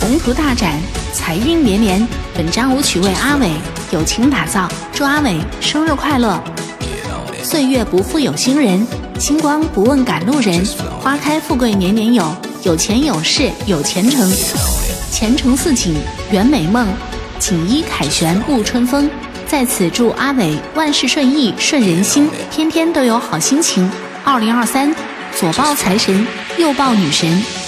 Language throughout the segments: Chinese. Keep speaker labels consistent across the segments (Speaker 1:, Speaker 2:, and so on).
Speaker 1: 宏图大展，财运连连。本张舞曲为阿伟友情打造，祝阿伟生日快乐！岁月不负有心人，星光不问赶路人。花开富贵年年有，有钱有势有前程。前程似锦，圆美梦。锦衣凯旋沐春风。在此祝阿伟万事顺意顺人心，天天都有好心情。二零二三，左抱财神，右抱女神。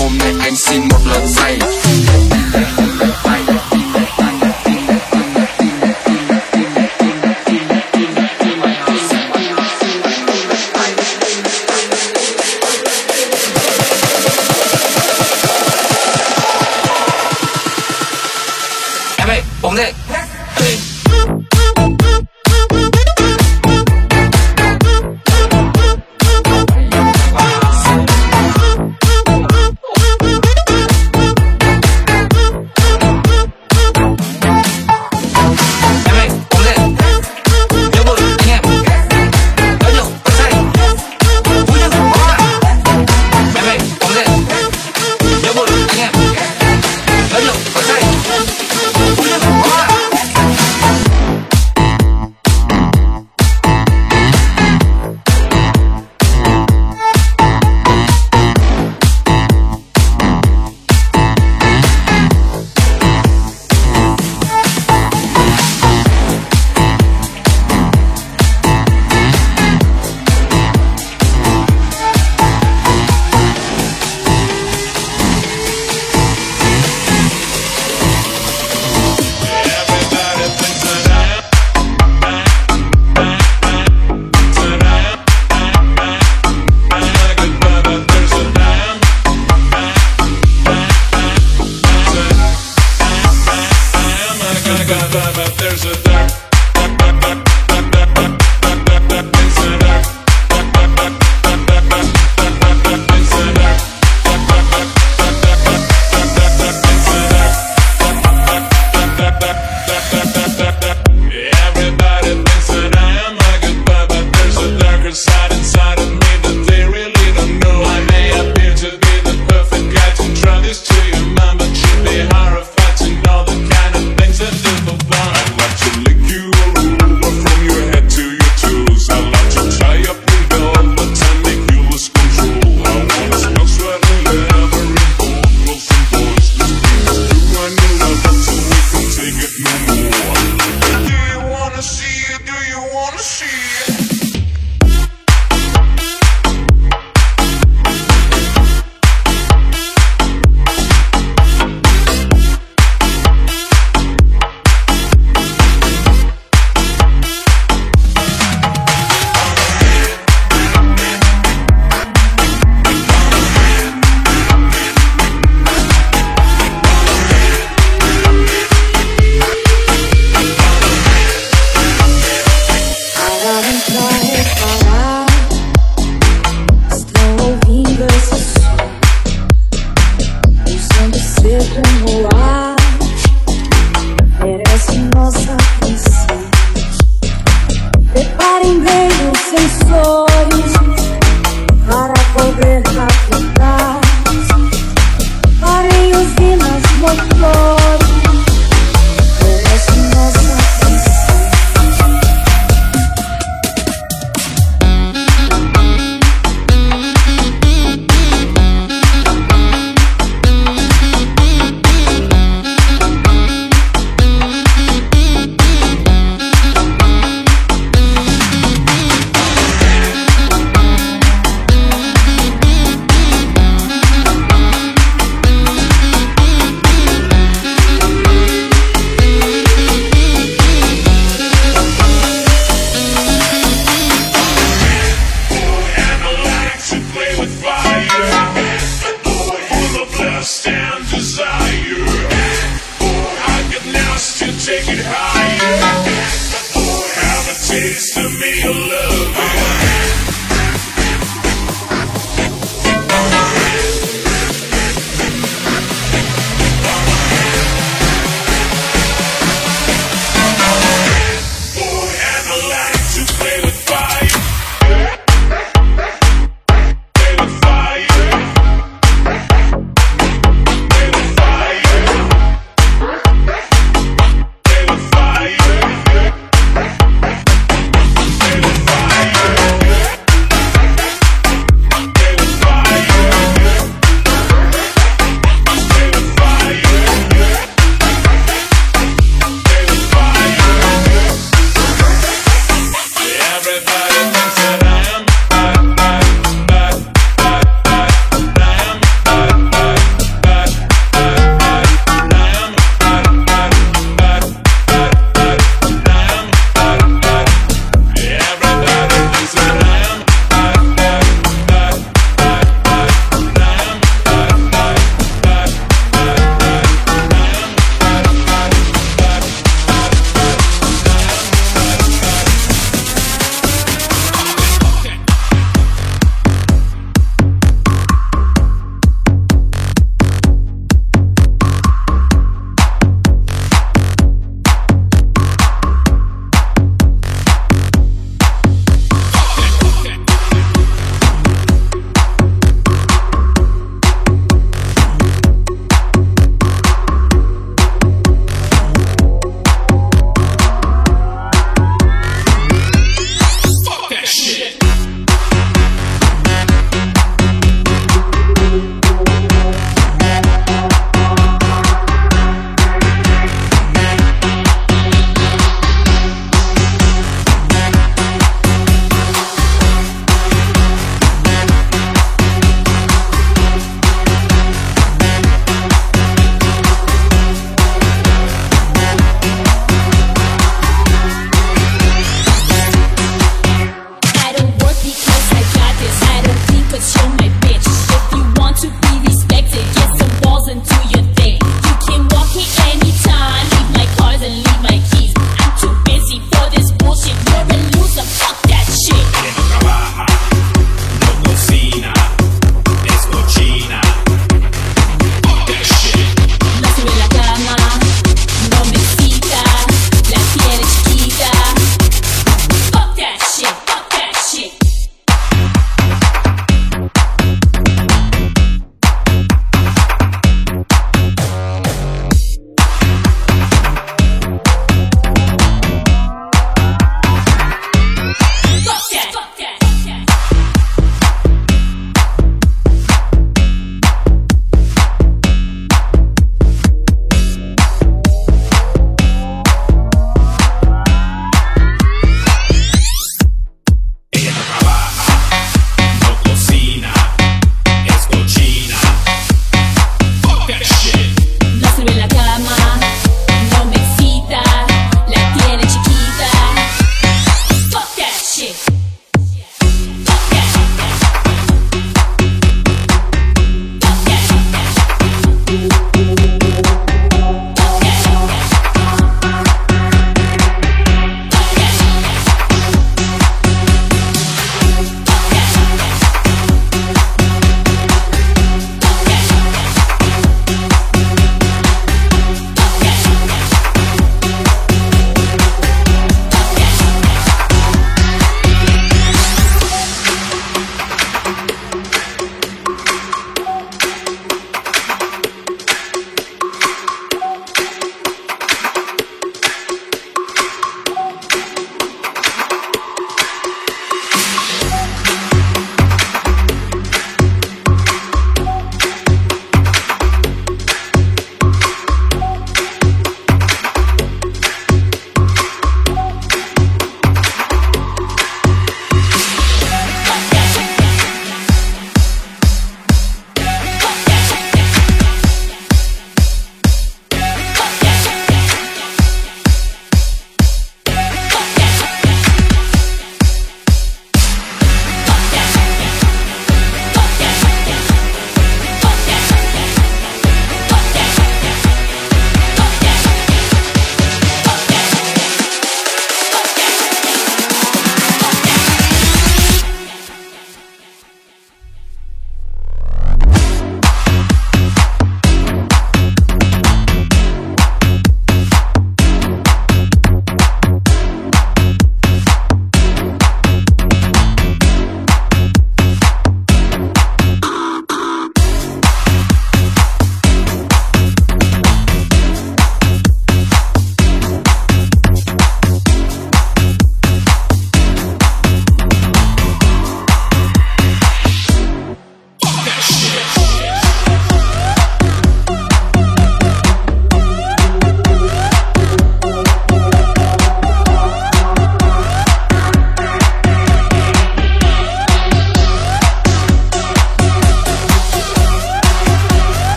Speaker 2: hôm nay anh
Speaker 3: xin một lần say